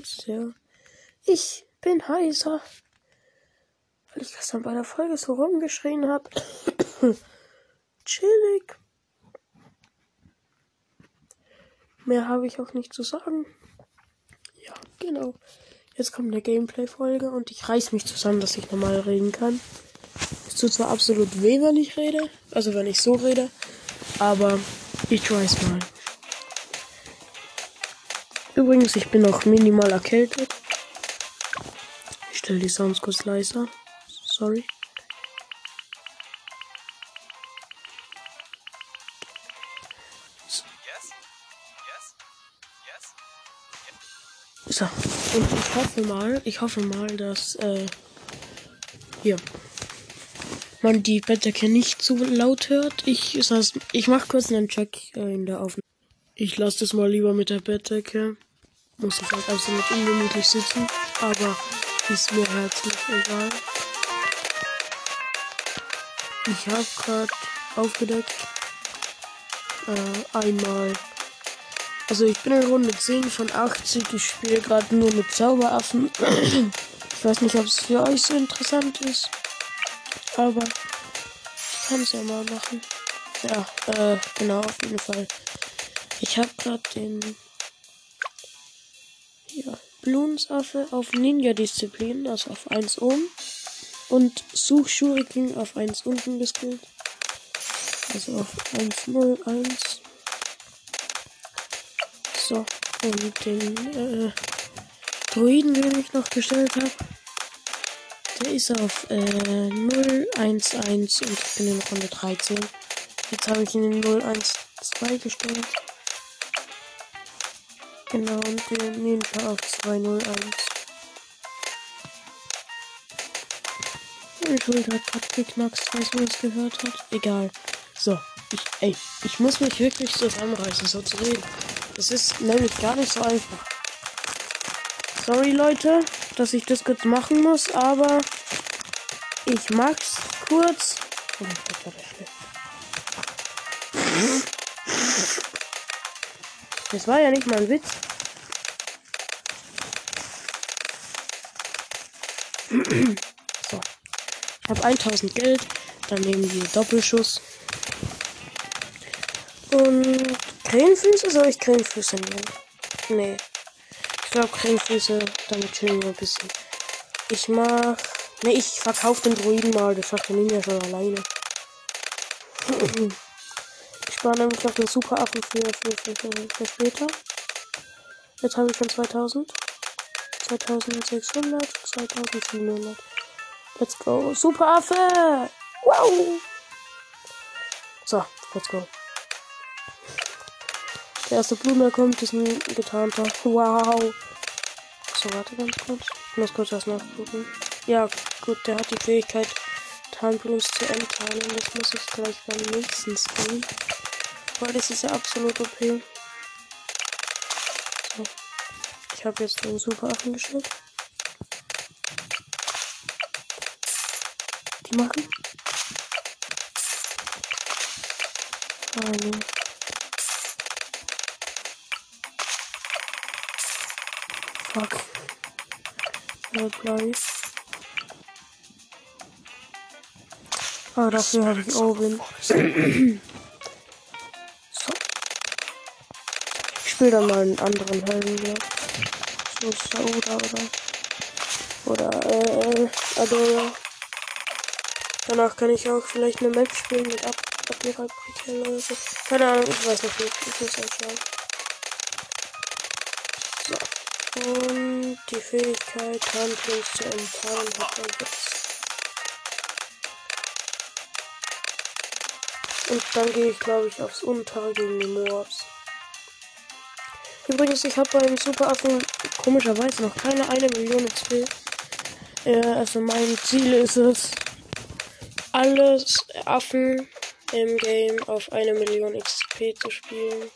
Meister. Ich bin heiser. Weil ich gestern bei der Folge so rumgeschrien habe. Chillig. Mehr habe ich auch nicht zu sagen. Ja, genau. Jetzt kommt eine Gameplay-Folge und ich reiß mich zusammen, dass ich normal reden kann. Es tut zwar absolut weh, wenn ich rede, also wenn ich so rede, aber ich try's mal. Übrigens, ich bin noch minimal erkältet. Ich stelle die Sounds kurz leiser. Sorry. So, und ich hoffe mal, ich hoffe mal, dass, äh, hier, man die Bettdecke nicht zu laut hört. Ich, das ich mache kurz einen Check äh, in der Aufnahme. Ich lasse das mal lieber mit der Bettdecke. Muss ich halt absolut ungemütlich sitzen, aber ist mir herzlich egal. Ich habe gerade aufgedeckt. Äh, einmal also ich bin in Runde 10 von 80. Ich spiele gerade nur mit Zauberaffen. ich weiß nicht, ob es für euch so interessant ist. Aber ich kann es ja mal machen. Ja, äh, genau, auf jeden Fall. Ich habe gerade den ja, Bloonsaffe auf Ninja-Disziplin, also auf 1 oben. Und Suchschuriken auf 1 unten geskillt. Also auf 101. So, und den äh, Druiden, den ich noch gestellt habe, der ist auf äh, 011 und ich bin in Runde 13. Jetzt habe ich ihn in 012 gestellt. Genau, und den Ninja auf 201. Meine Schulter hat gerade geknackst, falls man es gehört hat. Egal. So, ich, ey, ich muss mich wirklich zusammenreißen, so zu reden. Das ist nämlich gar nicht so einfach. Sorry Leute, dass ich das kurz machen muss, aber ich mag's kurz. Oh, das war ja nicht mal ein Witz. So. Ich habe 1000 Geld. Dann nehmen wir Doppelschuss. Und Krähenfüße? Soll ich Krähenfüße nehmen? Nee. Ich glaube Krähenfüße, damit chillen wir ein bisschen. Ich mach. Nee, ich verkaufe den Druiden mal. Das schafft der Ninja schon alleine. ich spare nämlich auf den Superaffen für, für, für, für, für später. Jetzt habe ich schon 2000. 2600, 2700. Let's go. Superaffe! Wow! So, let's go. Der erste Blume kommt, ist ein getarnter. Wow. So, warte ganz kurz. Ich muss kurz was nachgucken. Ja, gut, der hat die Fähigkeit, Tarnblumen zu enttarnen. Das muss ich gleich beim nächsten spielen. Weil das ist ja absolut OP. So. Ich habe jetzt den Superaffen geschickt. Die machen. Ah, nee. Fuck. Play. Ah, dafür habe ich Owen. so. Ich spiele dann mal einen anderen Helden hier. So Sauda oder. Oder, äh, Adora. Danach kann ich auch vielleicht eine Map spielen mit Ab Admiral oder so. Keine Ahnung, ich weiß noch nicht. Ich muss halt schauen. So. Und die Fähigkeit, Handlung zu enttarnen, hat er jetzt. Und dann gehe ich, glaube ich, aufs Untere gegen die Moabs. Übrigens, ich habe beim Superaffen komischerweise noch keine eine Million XP. Äh, also mein Ziel ist es, alles Affen im Game auf eine Million XP zu spielen.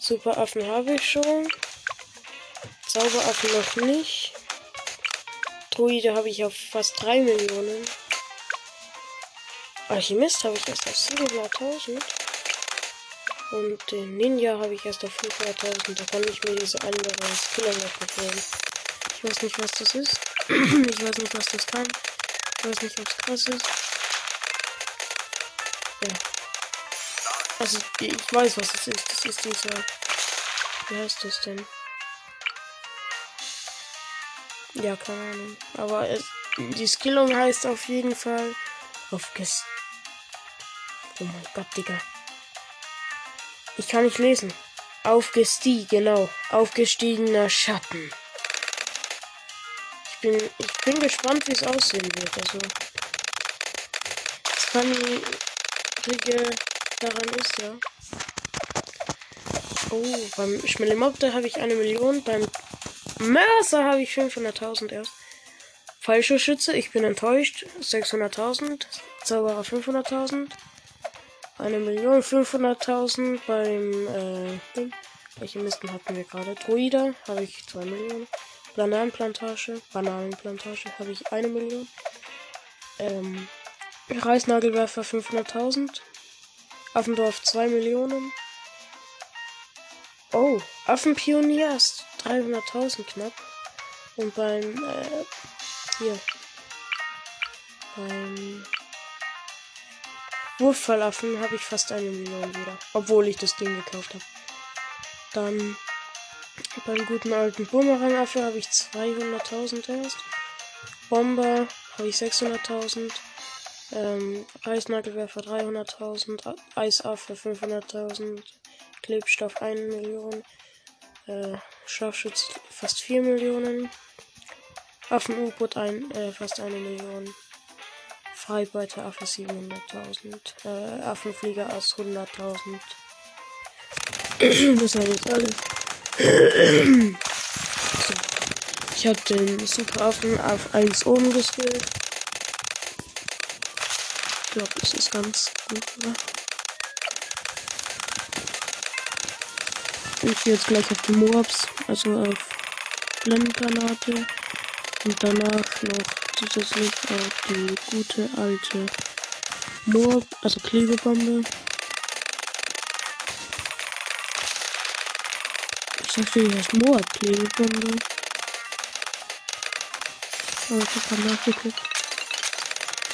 Superaffen habe ich schon. Zauberaffen noch nicht. Druide habe ich auf fast 3 Millionen. Alchemist habe ich erst auf 700.000. Und den Ninja habe ich erst auf 500.000. Da kann ich mir diese andere Skiller noch mitnehmen. Ich weiß nicht, was das ist. ich weiß nicht, was das kann. Ich weiß nicht, ob es krass ist. Ja. Also, ich weiß, was es ist. Das ist dieser. Wie heißt das denn? Ja, keine Ahnung. Aber es, die Skillung heißt auf jeden Fall aufges. Oh mein Gott, Digga. Ich kann nicht lesen. Aufgestiegen, genau. Aufgestiegener Schatten. Ich bin, ich bin gespannt, wie es aussehen wird. Also. Das Funny daran ist, ja. Oh, beim Schmellemobte habe ich eine Million. Beim Mörser habe ich 500.000 erst. Falsche Schütze, ich bin enttäuscht. 600.000. Zauberer 500.000. Eine Million 500.000 beim, äh. Welche Misten hatten wir gerade? Druida habe ich 2 Millionen. Bananenplantage, Bananenplantage habe ich eine Million. Ähm, Reisnagelwerfer 500.000. Affendorf 2 Millionen. Oh, Affenpionier ist 300.000 knapp. Und beim, äh, hier. Beim Wurffalaffen habe ich fast eine Million wieder. Obwohl ich das Ding gekauft habe. Dann beim guten alten Bumerangaffe habe ich 200.000 erst. Bomber habe ich 600.000. Ähm, Eisnagelwerfer 300.000. Eisaffe 500.000. Klebstoff 1 Million. Äh, Scharfschütz fast 4 Millionen. Affen-U-Boot äh, fast eine Million. Freibeiter Affe 700.000. Äh, Affenflieger aus 100.000. das war jetzt alles. so. Ich habe den Superaffen auf 1 oben geskillt. Ich glaube, das ist ganz gut, oder? Ich gehe jetzt gleich auf die Moabs, also auf Blendgranate. Und danach noch zusätzlich auf die gute alte Moab, also Klebebombe. Ich dachte, die heißt Moab Klebebombe. Aber ich habe nachgeguckt.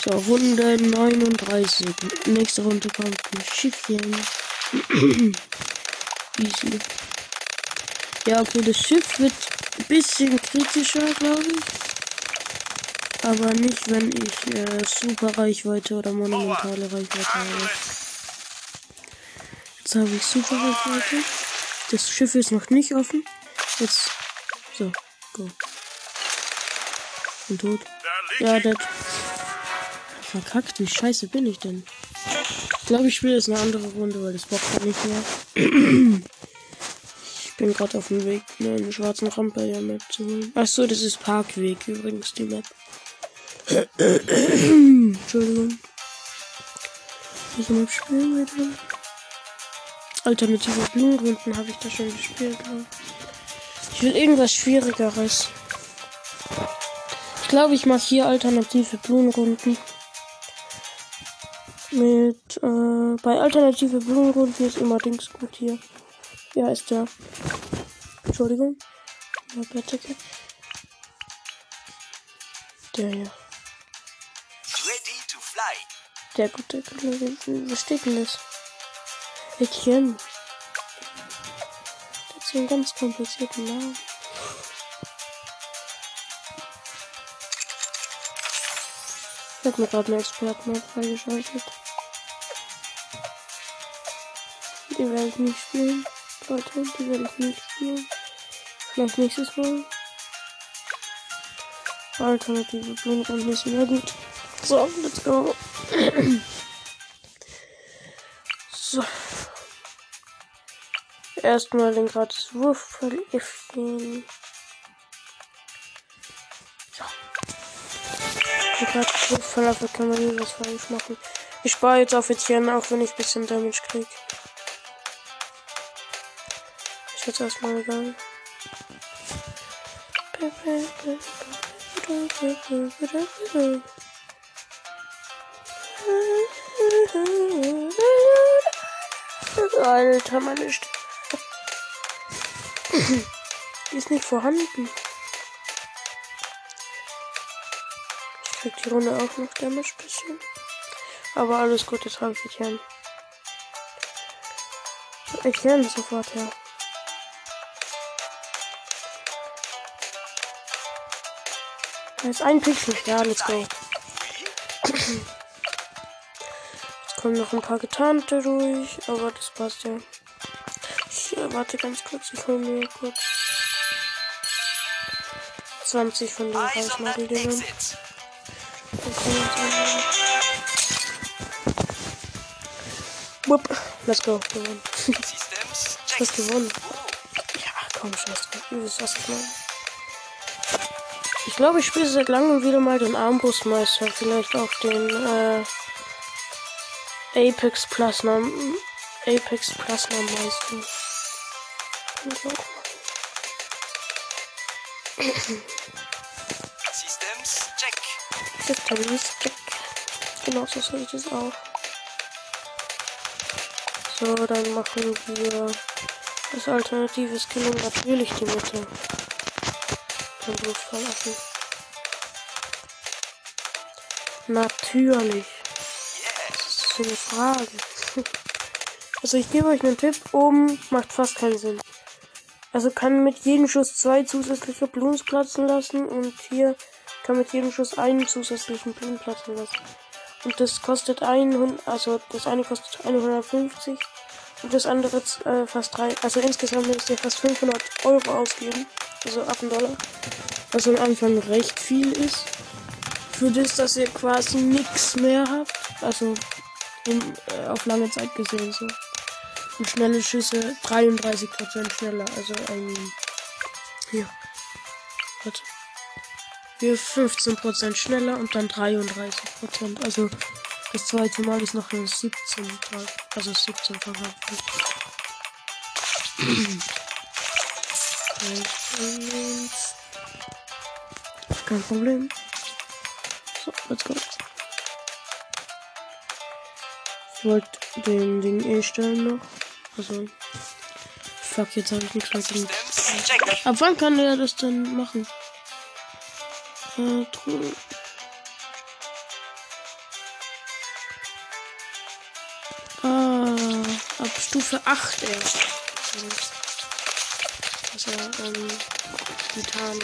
So, Runde 39. Nächste Runde kommt ein Schiffchen. Easy. Ja, okay, das Schiff wird ein bisschen kritischer, glaube ich. Aber nicht, wenn ich äh, super Reichweite oder monumentale Reichweite habe. Jetzt habe ich super Reichweite. Das Schiff ist noch nicht offen. Jetzt. So, go. Bin tot. Ja, das. Verkackt, wie scheiße bin ich denn? Ich glaube, ich spiele jetzt eine andere Runde, weil das bockt nicht mehr. ich bin gerade auf dem Weg, einen schwarzen Rampe der Map zu holen. Achso, das ist Parkweg übrigens, die Map. Entschuldigung. Welche Map spielen wir denn? Alternative Blumenrunden habe ich da schon gespielt. Ne? Ich will irgendwas Schwierigeres. Ich glaube, ich mache hier alternative Blumenrunden mit äh, bei alternative Blumenrunden ist immer Dings gut hier. Ja, ist der. Entschuldigung. Der hier. Der gute Kollege. Was steht denn das? Etienne. Hat so einen ganz komplizierten Namen. Ich habe mir gerade eine Experten freigeschaltet. Die werde ich nicht spielen. Leute, die werde ich nicht spielen. Vielleicht nächstes Mal. Alternative Blumenrunden ist wieder gut. So, let's go. So. Erstmal den gratis Wurf verliften. So. Den gratis Wurf verlaufen kann man nie was falsch machen. Ich spare jetzt auf Etienne, auch wenn ich ein bisschen Damage kriege. jetzt erstmal egal. Alter, meine Stimme. Die ist nicht vorhanden. Ich krieg die Runde auch noch Damage bisschen. Aber alles gut, jetzt habe ich Kern. Ich lerne sofort, ja. Da ist ein Pixel. Ja, let's go. Kommen noch ein paar Getarnte durch, aber das passt ja. Ich äh, warte ganz kurz, ich hole mir kurz 20 von den exit. Wupp, let's go, gewonnen. Hast gewonnen. Ja, komm, scheiß drauf. Wisst, was ich meine. Ich glaube, ich spiele seit langem wieder mal den Armbrustmeister. Vielleicht auch den äh, Apex Plasma. Apex Plasma Meister. Kann ich auch machen. Systems check. Systems check. Genau so soll ich das auch. So, dann machen wir das alternative Skillung natürlich die Mitte. Dann bloß verlassen. Natürlich. Das ist so eine Frage. Also ich gebe euch einen Tipp, oben macht fast keinen Sinn. Also kann mit jedem Schuss zwei zusätzliche Blumen platzen lassen und hier kann mit jedem Schuss einen zusätzlichen Blumen platzen lassen. Und das kostet 100, also das eine kostet 150 und das andere äh, fast drei. Also insgesamt müsst ihr fast 500 Euro ausgeben, also 8 Dollar, was am Anfang recht viel ist. Für das, dass ihr quasi nichts mehr habt, also in, äh, auf lange Zeit gesehen so. Und schnelle Schüsse 33% schneller, also ein hier. Warte. Wir 15% schneller und dann 33%. Also das zweite Mal ist noch ein 17 Tag. Also 17 verraten. Kein Problem. So, let's go. Wollte den Ding eh stellen noch. Also. Fuck, jetzt habe ich nichts mehr drin. Ab wann kann der das denn machen? Äh, Truhe. Ah, ab Stufe 8 erst. Also, ähm, Titan.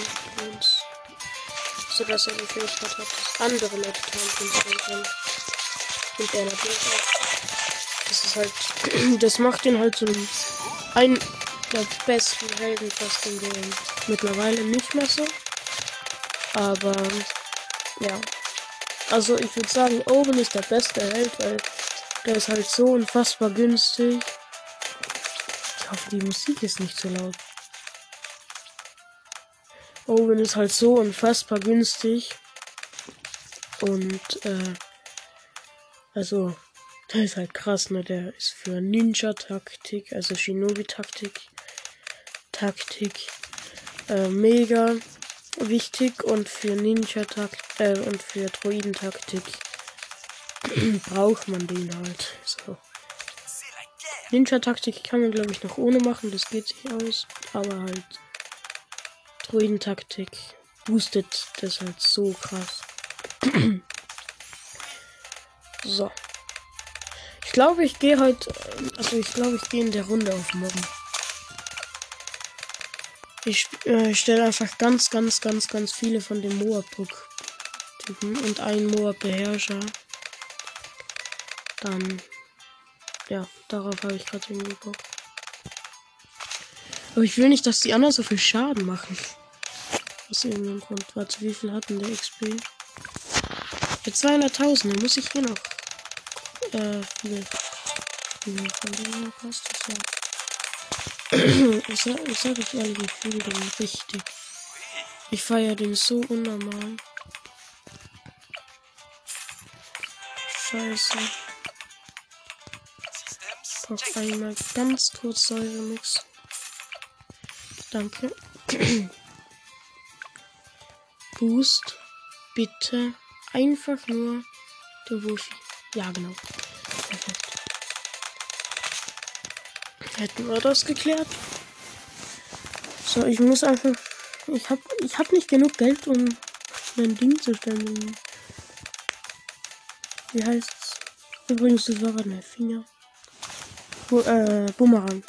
So dass er die Fähigkeit hat, dass andere Leute Titan können. Und er natürlich auch. Das ist halt, das macht ihn halt so ein der besten Helden fast im Game. Mittlerweile nicht mehr so. Aber ja. Also ich würde sagen, Owen ist der beste Held, weil der ist halt so unfassbar günstig. Ich hoffe, die Musik ist nicht so laut. Owen ist halt so unfassbar günstig. Und äh, also der ist halt krass, ne? Der ist für Ninja-Taktik, also Shinobi-Taktik, Taktik, äh, mega wichtig und für Ninja-Taktik äh, und für Droidentaktik braucht man den halt. So. Ninja-Taktik kann man glaube ich noch ohne machen, das geht sich aus, aber halt Droidentaktik boostet das halt so krass. so. Ich glaube, ich gehe heute, also ich glaube, ich gehe in der Runde auf morgen. Ich äh, stelle einfach ganz, ganz, ganz, ganz viele von den Moabuk-Typen und einen Moab-Beherrscher. Dann, ja, darauf habe ich gerade irgendwie Bock. Aber ich will nicht, dass die anderen so viel Schaden machen. Aus irgendeinem Grund. Warte, wie viel hatten der XP? Für 200.000, dann muss ich hier noch äh, viel. viel von denen noch was das ja. ich, sag, ich sag euch ehrlich, ich fühle den richtig. Ich feiere den so unnormal. Scheiße. Brauch einmal ganz kurz Säuremix. Danke. Boost. Bitte. Einfach nur den Wurfi. Ja, genau. Hätten wir das geklärt. So, ich muss einfach. Ich hab, ich hab nicht genug Geld, um mein Ding zu stellen. Wie heißt's? Übrigens, das war gerade Finger. Bu äh, Bumerang.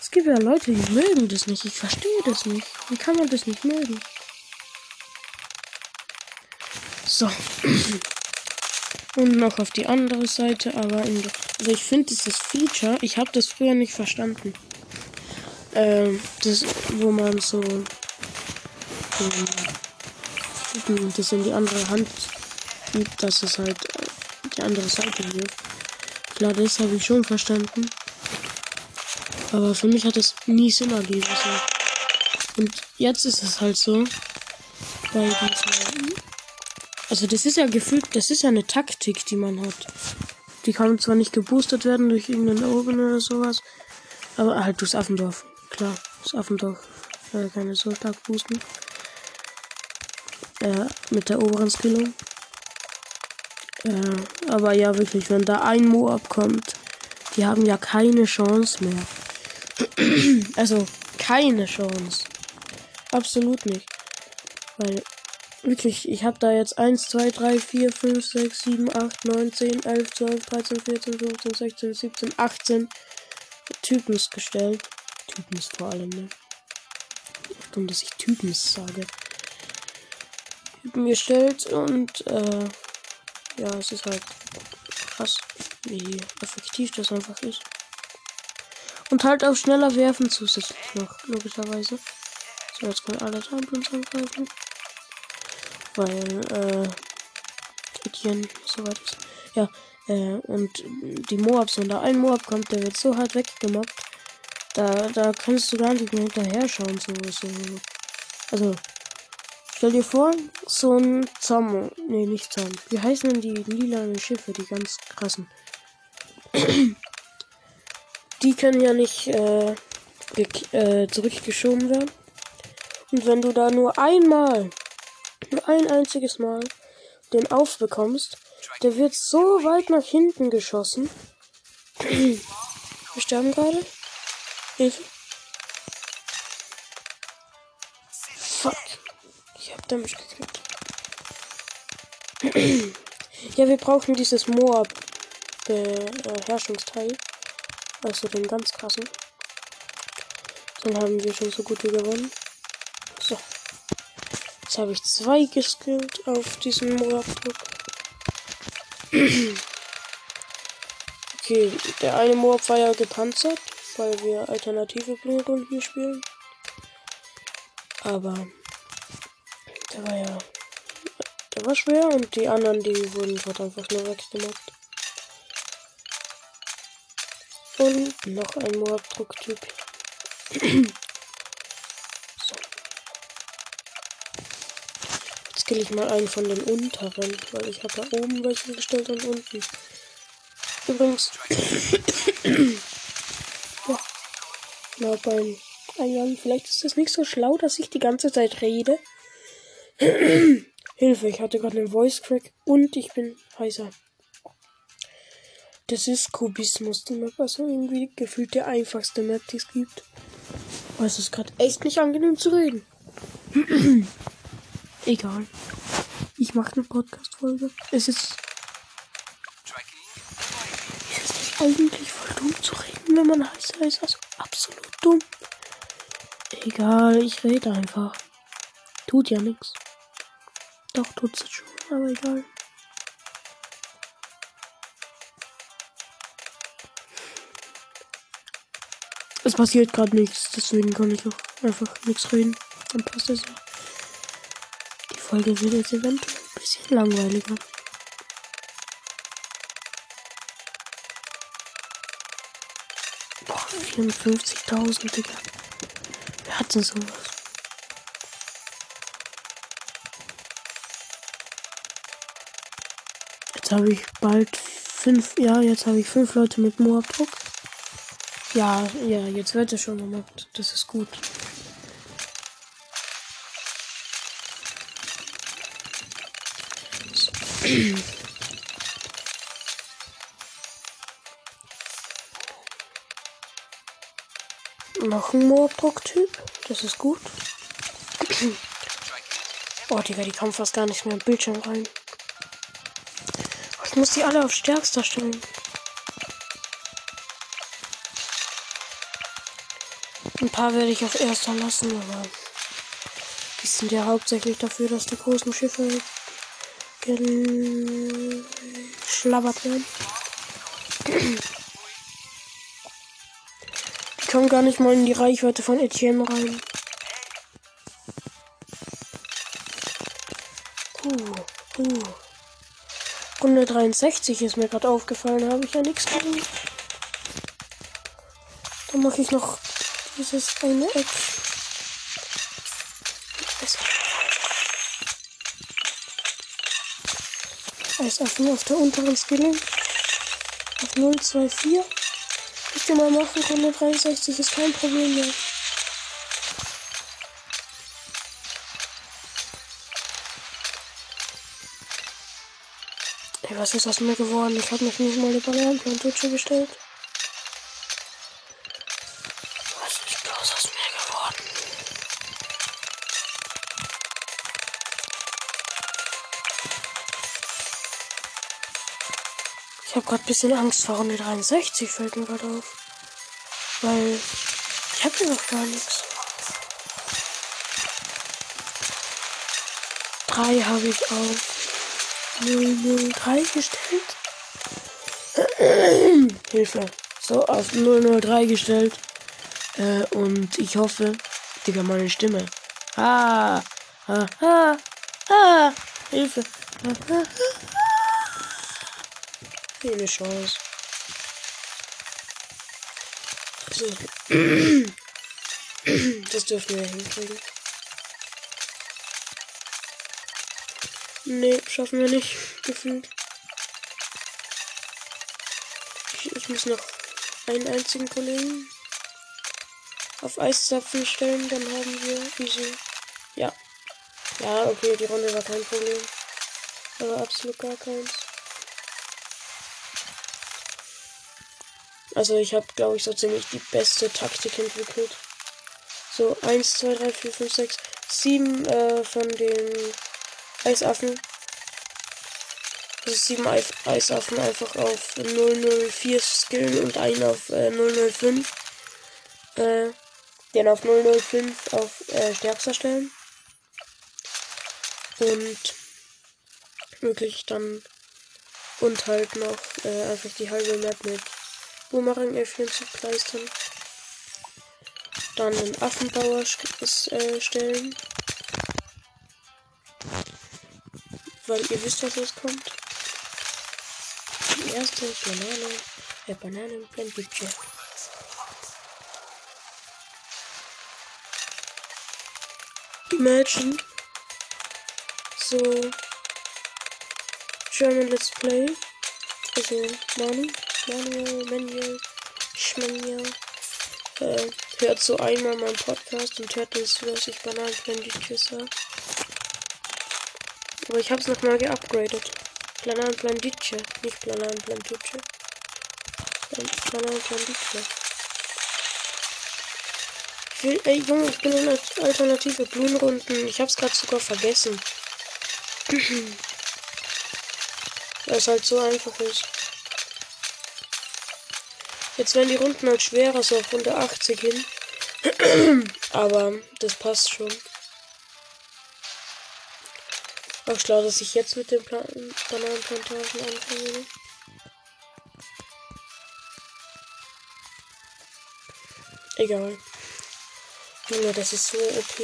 es gibt ja Leute, die mögen das nicht. Ich verstehe das nicht. Wie kann man das nicht mögen? So. Und noch auf die andere Seite, aber in, also ich finde dieses Feature, ich habe das früher nicht verstanden. Ähm, das, wo man so ähm, das in die andere Hand gibt, dass es halt äh, die andere Seite wirft. Klar, das habe ich schon verstanden. Aber für mich hat es nie Sinn ergeben. So. Und jetzt ist es halt so, bei dieser also das ist ja gefühlt, das ist ja eine Taktik, die man hat. Die kann zwar nicht geboostet werden durch irgendeinen Oben oder sowas, aber halt durchs Affendorf. Klar, das Affendorf äh, kann es so stark boosten. Äh, mit der oberen Skillung. Äh, aber ja, wirklich, wenn da ein Moab kommt, die haben ja keine Chance mehr. also, keine Chance. Absolut nicht. Weil Wirklich, ich habe da jetzt 1, 2, 3, 4, 5, 6, 7, 8, 9, 10, 11, 12, 13, 14, 15, 16, 17, 18 Typens gestellt. Typens vor allem, ne? Dumm, dass ich Typens sage. Typen gestellt und, äh, ja, es ist halt krass, wie effektiv das einfach ist. Und halt auch schneller werfen zusätzlich noch, logischerweise. So, jetzt können alle Timepins angreifen weil äh, Etienne soweit ist. Ja, äh, und die Moabs, wenn da ein Moab kommt, der wird so hart weggemobbt. Da, da kannst du gar nicht mehr hinterher schauen. So, so. Also, stell dir vor, so ein Zaum. Nee, nicht Zaum. Wie heißen denn die lilanen Schiffe, die ganz krassen? die können ja nicht äh, äh, zurückgeschoben werden. Und wenn du da nur einmal nur ein einziges Mal den aufbekommst, der wird so weit nach hinten geschossen. Wir sterben gerade. Hilfe. Fuck. Ich hab Damage gekriegt. ja, wir brauchen dieses Moab Beherrschungsteil. Also den ganz krassen. Dann haben wir schon so gut wie gewonnen. Habe ich zwei geskillt auf diesen Moab-Druck. okay, der eine Moab war ja gepanzert, weil wir alternative Blutrunden spielen. Aber der war ja. Der war schwer und die anderen, die wurden dort einfach nur weggemobbt. Und noch ein Moab-Drucktyp. kill ich mal einen von den unteren, weil ich habe da oben welche gestellt und unten. Übrigens. ja. Na, beim Eingang, vielleicht ist das nicht so schlau, dass ich die ganze Zeit rede. Hilfe, ich hatte gerade einen Voice Crack und ich bin heiser. Das ist Kubismus, die Map, also irgendwie gefühlt der einfachste Map, die es gibt. Aber es ist gerade echt nicht angenehm zu reden. Egal. Ich mache eine Podcast-Folge. Es ist. Es ist eigentlich voll dumm zu reden, wenn man heißer ist. Also absolut dumm. Egal, ich rede einfach. Tut ja nichts. Doch, tut's jetzt schon, aber egal. Es passiert gerade nichts, deswegen kann ich auch einfach nichts reden. Dann passt es ja. Folge wird jetzt eventuell ein bisschen langweiliger. Boah, 54.000, Digga. Wer hat denn sowas? Jetzt habe ich bald fünf, ja, jetzt habe ich fünf Leute mit Moab-Druck. Ja, ja, jetzt wird es schon gemacht. Das ist gut. Noch ein Moorbrok-Typ. Das ist gut. oh, Digga, die kommen fast gar nicht mehr im Bildschirm rein. Ich muss die alle auf stärkster stellen. Ein paar werde ich auf erster lassen, aber die sind ja hauptsächlich dafür, dass die großen Schiffe geschlabbert werden. Die kommen gar nicht mal in die Reichweite von Etienne rein. Uh, uh. Runde 63 ist mir gerade aufgefallen, habe ich ja nichts gegen. Dann mache ich noch dieses eine Eck. Eisaffen auf der unteren Skilling. Auf 024. Ich mal machen, Runde 63 ist kein Problem mehr. Ey, was ist aus mir geworden? Ich habe mich nicht mal über Lernplan-Tutsche gestellt. Gerade ein bisschen Angst vor Runde 63, fällt mir gerade auf. Weil ich habe hier noch gar nichts. Drei habe ich auf 003 gestellt. Hilfe. So, auf 003 gestellt. Äh, und ich hoffe, Digga, meine Stimme. Ah, ah, ah, ah, Hilfe. Ah, ah, ah. Keine Chance. So. Das dürfen wir hinkriegen. Nee, schaffen wir nicht. Gefühlt. Ich, ich muss noch einen einzigen Kollegen auf Eiszapfen stellen, dann haben wir easy. Ja. Ja, okay, die Runde war kein Problem. Aber absolut gar keins. Also ich habe, glaube ich, so ziemlich die beste Taktik entwickelt. So, 1, 2, 3, 4, 5, 6, 7 äh, von den Eisaffen. Also 7 Eisaffen einfach auf 004 skillen und einen auf äh, 005. Äh, den auf 005 auf äh, stärkster stellen. Und wirklich dann und halt noch äh, einfach die halbe Map mit Boomerang-Äffchen zu kleistern. Dann einen Affenbauer äh, stellen. Weil ihr wisst, was jetzt kommt. Die erste Banane, äh, Bananenblendbücher. Imagine. So. German Let's Play. Also, Manu. Manuel, Manuel, Schmanuel. Äh, hört so einmal meinen Podcast und hört das, was ich Bananenblendbücher sage. Aber ich hab's nochmal geupgradet. Planan Plandice, nicht Planan Plantucce. Planan Plandice. Ich will, ey Junge, ich bin in alternative Blumenrunden. Ich hab's gerade sogar vergessen. Weil es halt so einfach ist. Jetzt werden die Runden halt schwerer, so auf Runde 80 hin. Aber das passt schon. Auch schlau, dass ich jetzt mit den Plan Bananenplantagen anfange. Egal. Junge, das ist so OP.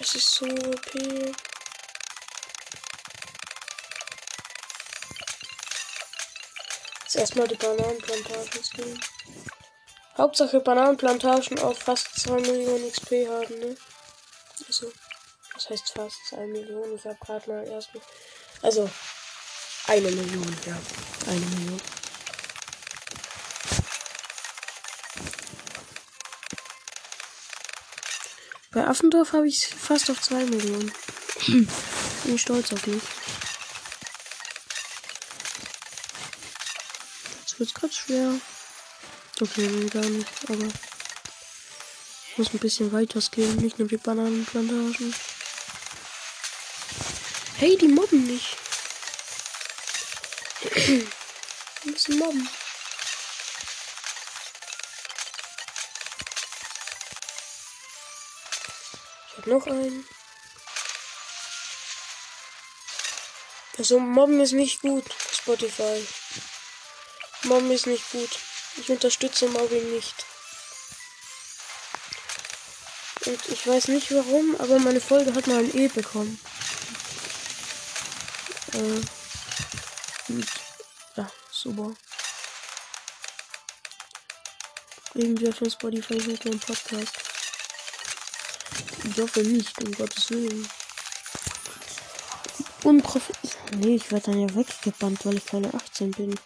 Es ist so OP. Jetzt erstmal die Bananenplantagen spielen. Hauptsache Bananenplantagen auf fast 2 Millionen XP haben, ne? Also. Das heißt fast 2 Millionen. Ich habe gerade mal erst. Also, eine Million, ja. Eine Million. Bei Affendorf habe ich fast auf 2 Millionen. Bin stolz auf mich. Jetzt wird es gerade schwer. Okay, nee, gar nicht, aber ich muss ein bisschen weiter skillen, nicht nur die Bananenplantagen. Hey, die mobben nicht. Wir müssen mobben. Ich hab noch einen. Also mobben ist nicht gut, Spotify. Mobben ist nicht gut. Ich unterstütze Mobbing nicht. Und ich weiß nicht warum, aber meine Folge hat mal ein E bekommen. Äh, und, ja, super. Irgendwie auf Spotify hört mein Podcast. Ich hoffe nicht, um Gottes Willen. Unprofi. Nee, ich werde dann ja weggebannt, weil ich keine 18 bin.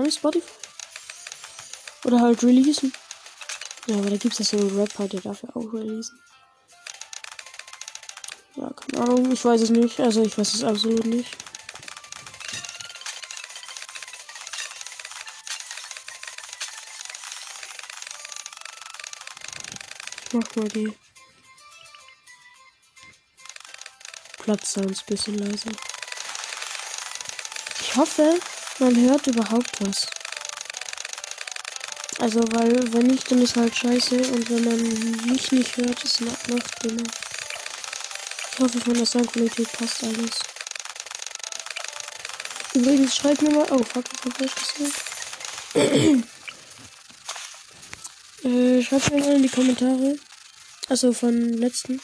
Von Spotify? Oder halt releasen. Ja, aber da gibt es ja so einen Rapper, der dafür auch releasen. Ja, keine Ahnung, ich weiß es nicht. Also ich weiß es absolut nicht. Ich mach mal die Platz-Sounds ein bisschen leiser. Ich hoffe, man hört überhaupt was. Also, weil, wenn nicht, dann ist halt scheiße. Und wenn man mich nicht hört, ist noch, noch dümmer. Ich hoffe, von der Soundqualität passt alles. Übrigens, schreibt mir mal. Oh, fuck, ich hab falsch gesagt. äh, schreibt mir mal in die Kommentare. Also von letzten.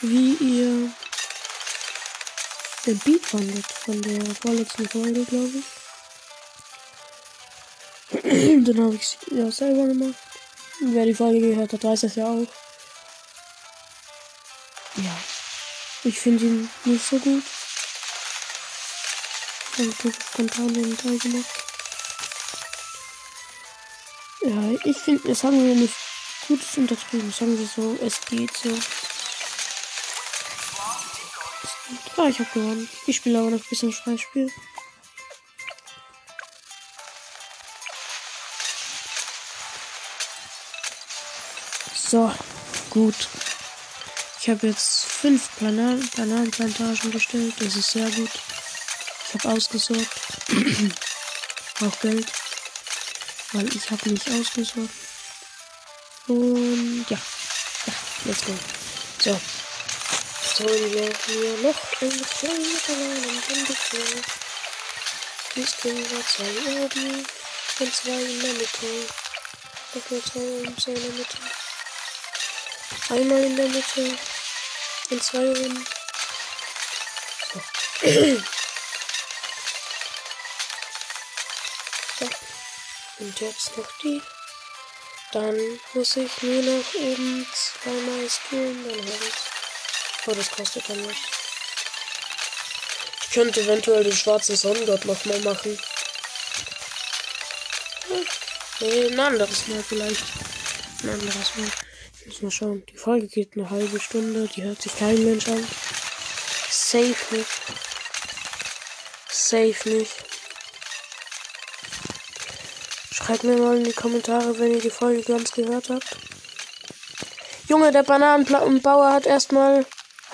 Wie ihr den Beat fandet von der vorletzten Folge, glaube ich. Dann habe ich es ja selber gemacht. Wer die Folge gehört hat, weiß das ja auch. Ja. Ich finde ihn nicht so gut. Ich habe spontan den Teil gemacht. Ja, ich finde, es haben wir nicht gutes untertrieben. Sagen wir so, es geht so. Ah, ich habe gewonnen. Ich spiele aber noch ein bisschen Freispiel. So, gut. Ich habe jetzt fünf Banan Bananenplantagen gestellt. Das ist sehr gut. Ich habe ausgesorgt. Auch Geld. Weil ich habe nicht ausgesorgt. Und ja. Ja, let's go. So. Holen wir hier noch eine kleine Bananenbande. Dies kriegen wir zwei oben und zwei in der Mitte. Nochmal zwei oben, zwei in der Mitte. Einmal in der Mitte und zwei oben. So. so. Und jetzt noch die. Dann muss ich nur noch oben zweimal skillen, dann habe ich Oh, das kostet dann was. Ich könnte eventuell den schwarzen Sonnengott nochmal machen. Hm. Nee, ein anderes Mal vielleicht. Ein anderes Mal. Ich muss mal schauen. Die Folge geht eine halbe Stunde. Die hört sich kein Mensch an. Safe nicht. Safe nicht. Schreibt mir mal in die Kommentare, wenn ihr die Folge ganz gehört habt. Junge, der Bananenbauer hat erstmal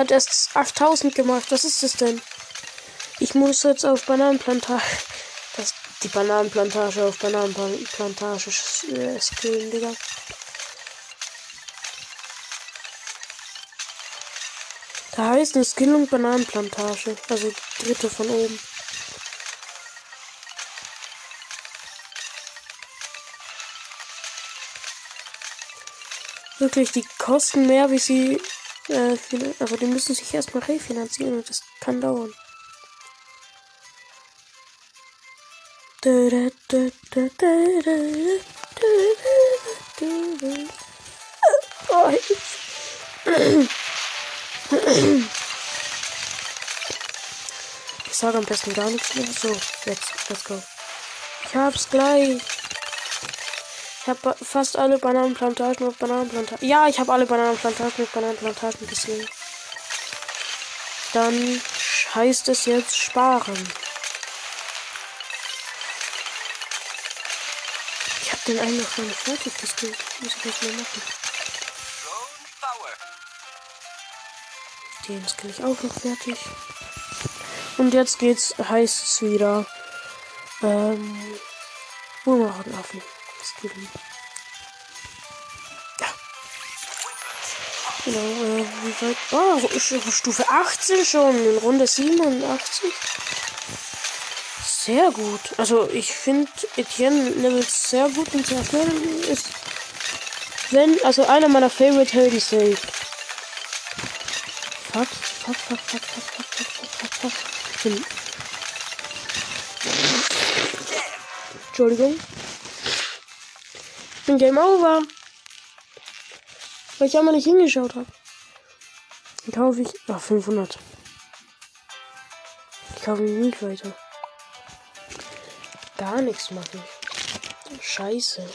hat erst 8000 gemacht. Was ist das denn? Ich muss jetzt auf Bananenplantage. Das, die Bananenplantage auf Bananenplantage äh, Digga. Da heißt eine Skill und Bananenplantage. Also dritte von oben. Wirklich, die kosten mehr, wie sie äh, aber die müssen sich erstmal refinanzieren und das kann dauern. Ich sage am besten gar nichts mehr. So, jetzt, let's go. Ich hab's gleich. Habe fast alle Bananenplantagen mit Bananenplantagen. Ja, ich habe alle Bananenplantagen mit Bananenplantagen gesehen. Dann heißt es jetzt sparen. Ich hab den einen noch nicht fertig gespielt. Muss ich jetzt mal machen. Den skill ich auch noch fertig. Und jetzt geht's, heißt es wieder. Ähm. Bumerang-Affen. Skillen. Ja. Genau, äh, wie weit? Oh, ist auf Stufe 18 schon. In Runde 87. Sehr gut. Also ich finde Etienne levelt sehr gut und sehr schnell ist. Wenn, also einer meiner Favorite Helden safe. Fuck, fuck, fuck, fuck, fuck, fuck, fuck, fuck, fuck, fuck. Ich bin. Entschuldigung. Bin Game Over. Weil ich einmal nicht hingeschaut habe. Dann kaufe ich. Ach, 500. Ich kaufe mich nicht weiter. Gar nichts machen. Scheiße.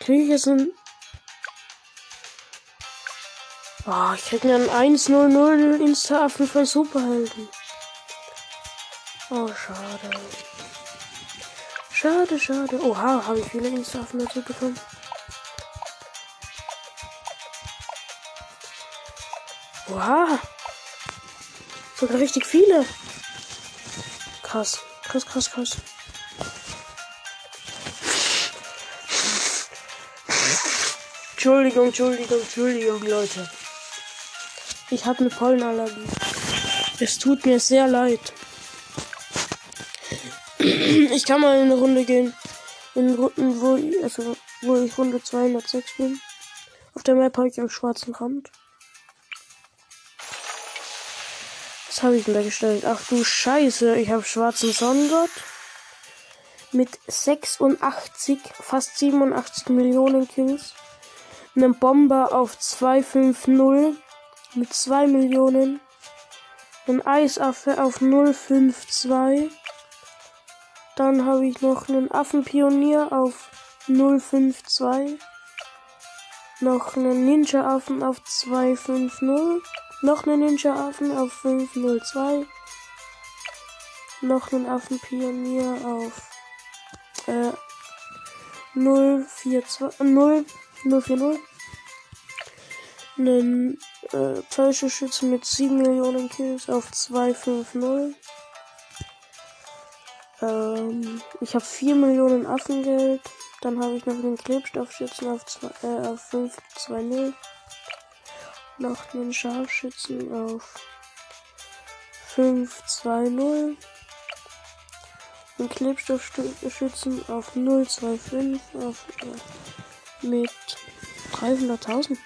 Kriege ich jetzt ein. Oh, ich krieg einen 1-0-0 Insta-Affen von Superhelden. Oh, schade. Schade, schade. Oha, habe ich viele Insta-Affen dazu bekommen. Oha. Sogar richtig viele. Krass. Krass, krass, krass. Entschuldigung, Entschuldigung, Entschuldigung, Leute. Ich habe eine Pollenallergie. Es tut mir sehr leid. Ich kann mal in eine Runde gehen. In Runden, wo ich, also, wo ich Runde 206 bin. Auf der Map habe ich einen schwarzen Rand. Was habe ich denn da gestellt? Ach du Scheiße, ich habe schwarzen Sonnengott. Mit 86, fast 87 Millionen Kills. Einen Bomber auf 250 mit 2 Millionen. Einen Eisaffe auf 052. Dann habe ich noch einen Affenpionier auf 052. Noch einen Ninja-Affen auf 250. Noch einen Ninja-Affen auf 502. Noch einen Affenpionier auf äh, 042, 0, 040. Einen äh, Pfeilschützen mit 7 Millionen Kills auf 250. Ähm, ich habe 4 Millionen Affengeld. Dann habe ich noch einen Klebstoffschützen auf, zwei, äh, auf 520. Noch einen Scharfschützen auf 520. Einen Klebstoffschützen auf 025 auf, äh, mit 300.000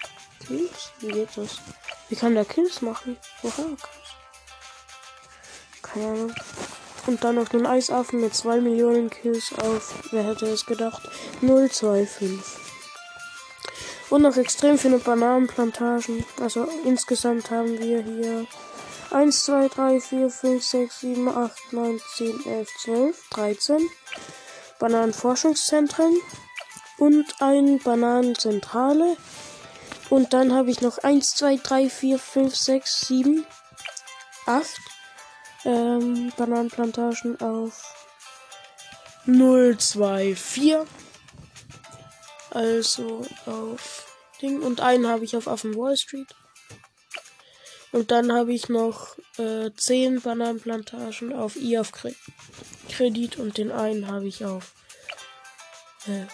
Kills. Wie geht das? Wie kann der Kills machen? Oha. Keine Ahnung. Und dann noch einen Eisaffen mit 2 Millionen Kills auf, wer hätte es gedacht, 025. Und noch extrem viele Bananenplantagen. Also insgesamt haben wir hier 1, 2, 3, 4, 5, 6, 7, 8, 9, 10, 11, 12, 13 Bananenforschungszentren und eine Bananenzentrale. Und dann habe ich noch 1, 2, 3, 4, 5, 6, 7, 8 ähm, Bananenplantagen auf 024. Also auf Ding. Und einen habe ich auf Affen Wall Street. Und dann habe ich noch äh, 10 Bananenplantagen auf I auf Kredit und den einen habe ich auf äh,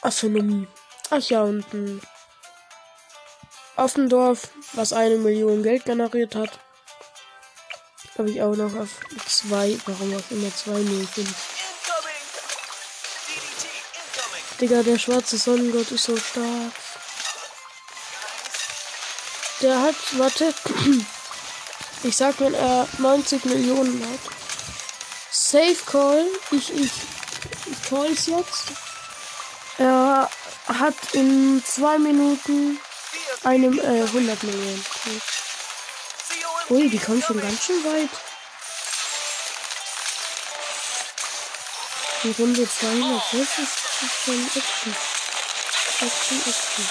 Astronomie. Ach ja, und ein Affendorf, was eine Million Geld generiert hat. Habe ich auch noch auf zwei, warum auch immer 205. Incoming. DDT incoming. Digga, der schwarze Sonnengott ist so stark. Der hat, warte, ich sag, wenn er 90 Millionen hat. Safe Call, ich, ich, ich call's jetzt. Er hat in zwei Minuten einem äh, 100 Millionen. Ui, die kommen schon ganz schön weit. Die Runde 206 ist ist schon Action. Action, Action.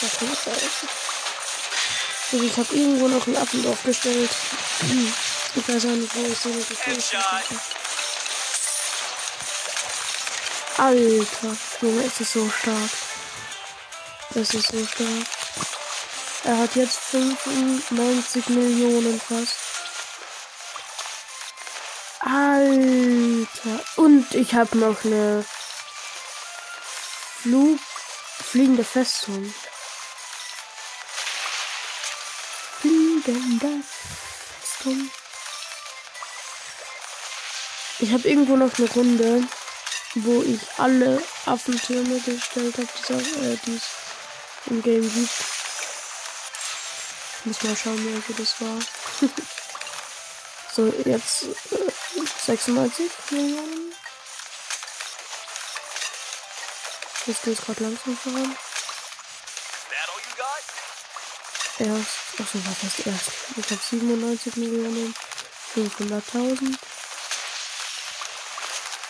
Das ich helfen. Also ich habe irgendwo noch ein Affendorf gestellt. Ich weiß auch nicht, wo ich so eine Headshot. Alter, Junge, es ist so stark. Das ist so stark. Er hat jetzt 95 Millionen fast. Alter. Und ich habe noch eine Flug fliegende Festung. Fliegende Festung. Ich habe irgendwo noch eine Runde, wo ich alle Affentürme gestellt habe, die es äh, im Game gibt. Muss mal schauen, welche das war. so, jetzt äh, 96 Millionen. Jetzt geht es gerade langsam voran. Erst, achso, was heißt erst? Ich habe 97 Millionen, 500.000,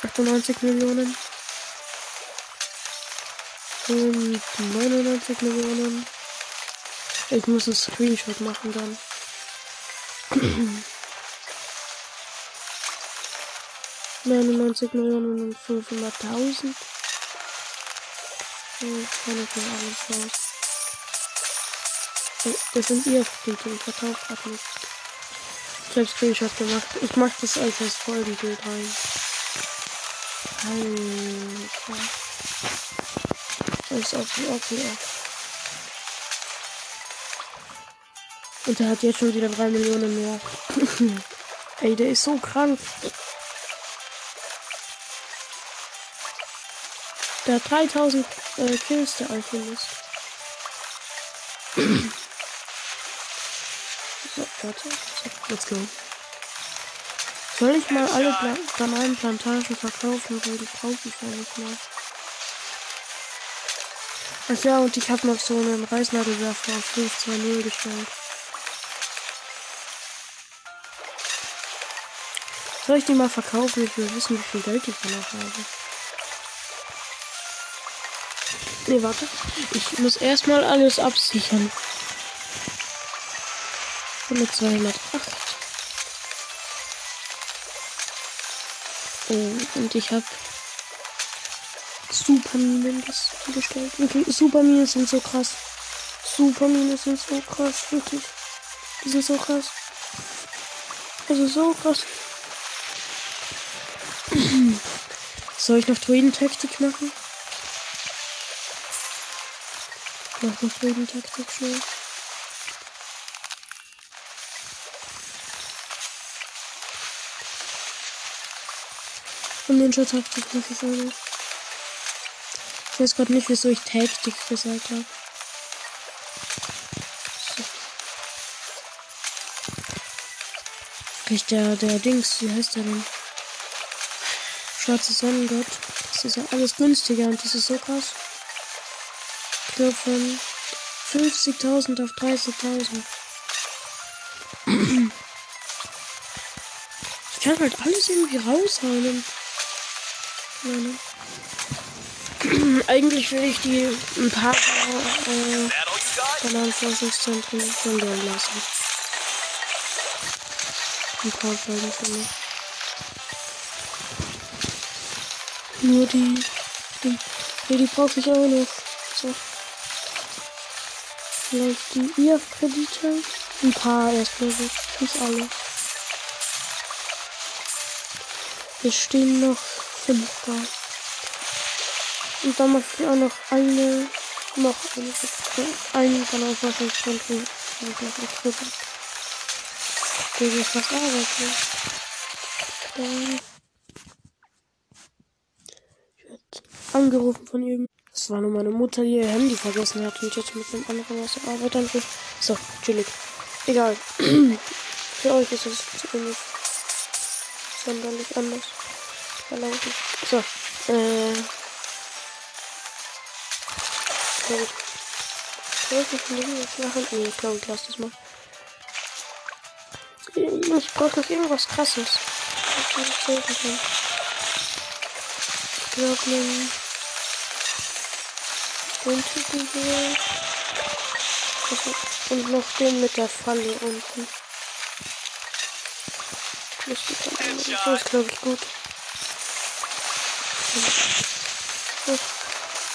98 Millionen und 99 Millionen. Ich muss einen Screenshot machen dann. Neunundneunzig Millionen und fünfhunderttausend. Ich kann ich mir alles raus. Oh, Das sind ihr ich verkaufe gerade nicht. Ich habe Screenshot gemacht. Ich mache das als das Folgenbild rein. Alter. Das ist auch wie Und der hat jetzt schon wieder 3 Millionen mehr. Ey, der ist so krank. Der hat 3000 äh, Kills, der Alchemist. so, warte. So, let's go. Soll ich mal alle Pla Bananenplantagen verkaufen, weil die brauche ich ja nicht mehr. Ach ja, und ich habe noch so einen Reißnadelwerfer auf 520 gestellt. Soll ich die mal verkaufen? Ich will wissen, wie viel Geld ich danach habe. Nee, warte. Ich muss erstmal alles absichern. Mit 208. Oh, und ich habe Superminen gestellt. Wirklich, Superminen sind so krass. Superminen sind so krass, wirklich. Die sind so krass. Also so krass. Soll ich noch Druiden-Taktik machen? Mach noch Druiden-Taktik schnell. Und Ninja-Taktik mache ich auch noch. Ich weiß gerade nicht, wieso ich Taktik gesagt habe. So. Vielleicht der, der Dings, wie heißt der denn? Schwarze Sonnengott. Das ist ja alles günstiger und das ist so krass. Ich glaube von 50.000 auf 30.000. Ich kann halt alles irgendwie raushauen. Meine. Eigentlich will ich die ein paar äh? Bananenforschungszentren verlieren lassen. Ein paar Folgen für mich. Nur die. Die, nee, die brauche ich auch noch. So. Vielleicht die IAF-Kredite. Ein paar erst wirklich. Nicht alle. Es stehen noch fünf da. Und dann mache ich auch noch eine. Noch eine. Einen Bananenforschungszentrum. Das ist fast Arbeit hier. Dann. Ich werde angerufen von irgend. Das war nur meine Mutter, die ihr Handy vergessen hat und jetzt mit einem anderen aus der Arbeit anruft. So, chillig. Egal. Für euch ist es ziemlich sonderlich anders verlaufen. So, äh. Soll ich, soll ich jetzt machen? Nee, ich glaube, ich lasse das mal. Ich brauche noch irgendwas krasses. Ich kann nicht selten sein. Ich glaube, den, den Typen hier. Und noch den mit der Falle unten. Das ist, glaube ich, gut.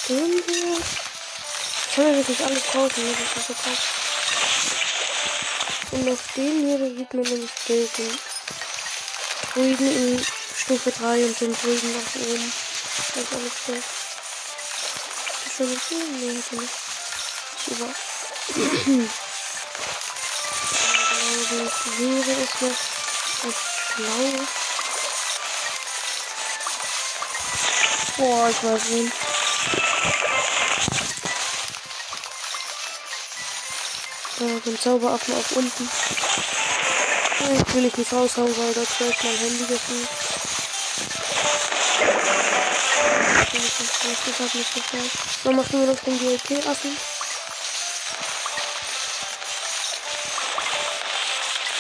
Den hier. Ich kann ja wirklich alles kaufen, ne? das ist so krass. Und auf den hier, da sieht man nämlich Gilden. Druiden in Stufe 3 und den Druiden nach oben. Das ist alles Geld. Schon gesehen? Nee, hätte nicht. Super. glaube ich, wäre es noch recht schlau. Boah, ich weiß nicht. Da den Zauberaffen auf unten. Jetzt will ich nicht raushauen, weil da gleich mein Handy gefühlt. Das hat nicht gefallen. Dann machen wir noch den GLP-Affen.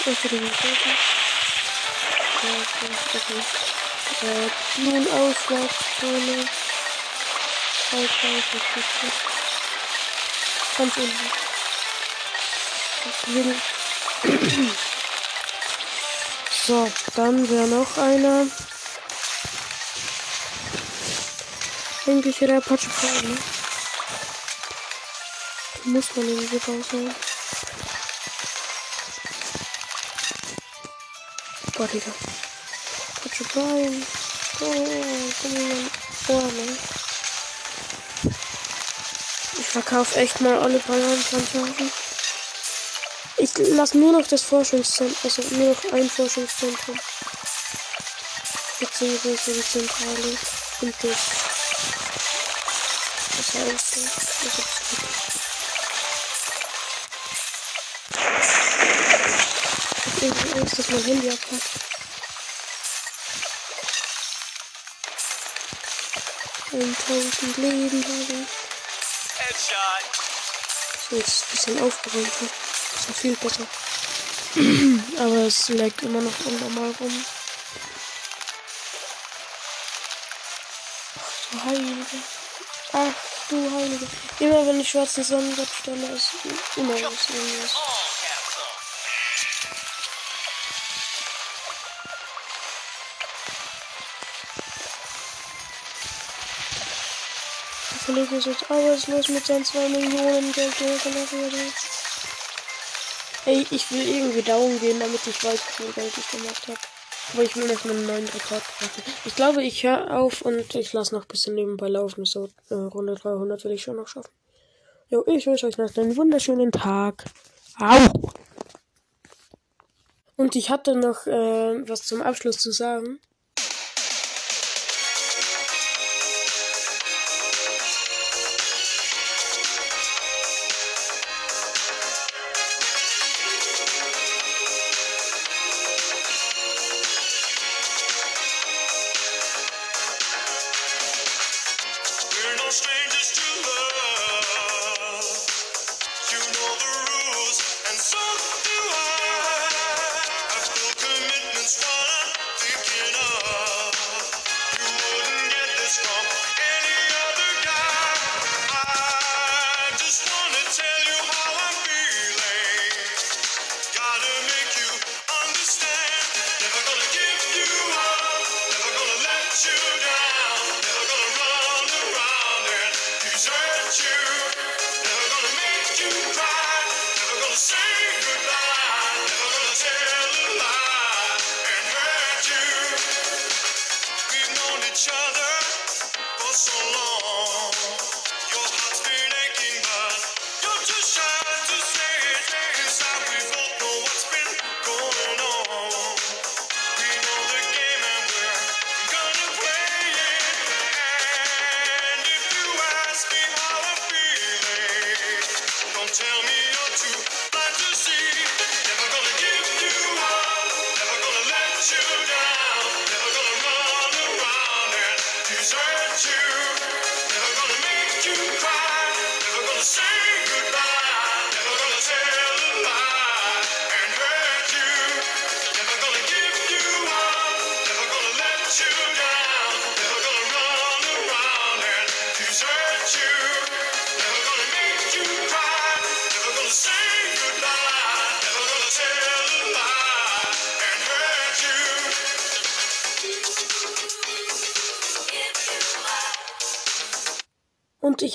Ich will den. Äh, nun Ausweichzone. Ausweichzone. Ganz unten. Ich. So, dann wäre noch einer. Eigentlich der Apache Prime. Muss man irgendwie rausholen. Boah, Digga. Apache Prime. Oh, komm mal. Oh, ne. Ich verkaufe echt mal alle Bananenplantagen. Ich lasse nur noch das Forschungszentrum, also nur noch ein Forschungszentrum. Beziehungsweise die Zentrale und das. Ist Ich habe irgendwie Angst, dass mein Handy abpackt. Eintausend Leben habe ich. So, jetzt ein bisschen aufgeräumt. Ne? Das war viel besser. Aber es leckt immer noch unnormal rum. Ach du Heilige. Du Heilige. Immer wenn ich schwarzen Sonnengott stelle, ist immer was anderes. Der Kollege ist jetzt arbeitslos mit seinen 2 Millionen Geld generiert. Ey, ich will irgendwie down gehen, damit ich weiß, wie viel Geld ich gemacht habe. Aber ich will noch einen neuen Rekord machen. Ich glaube, ich höre auf und ich lasse noch ein bisschen nebenbei laufen. So äh, Runde 300 will ich schon noch schaffen. Jo, ich wünsche euch noch einen wunderschönen Tag. Au! Und ich hatte noch äh, was zum Abschluss zu sagen.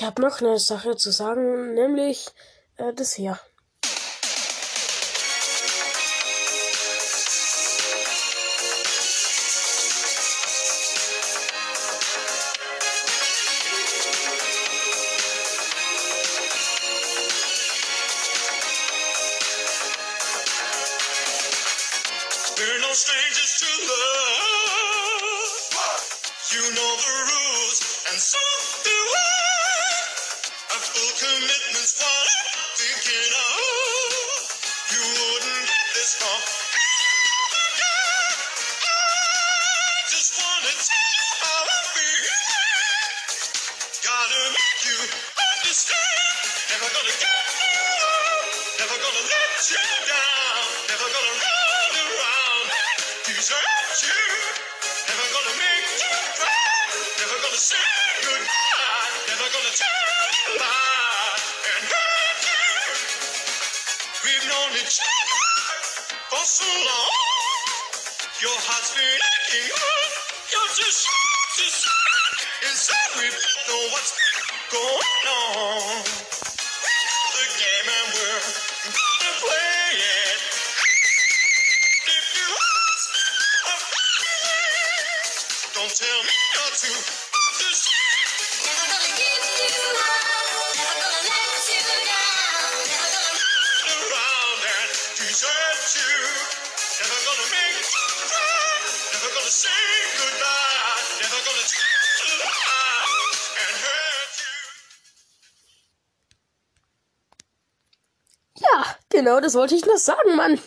Ich habe noch eine Sache zu sagen, nämlich äh, das hier. You know the rules, and so do I. Commitments, what I'm thinking. genau das wollte ich noch sagen, Mann.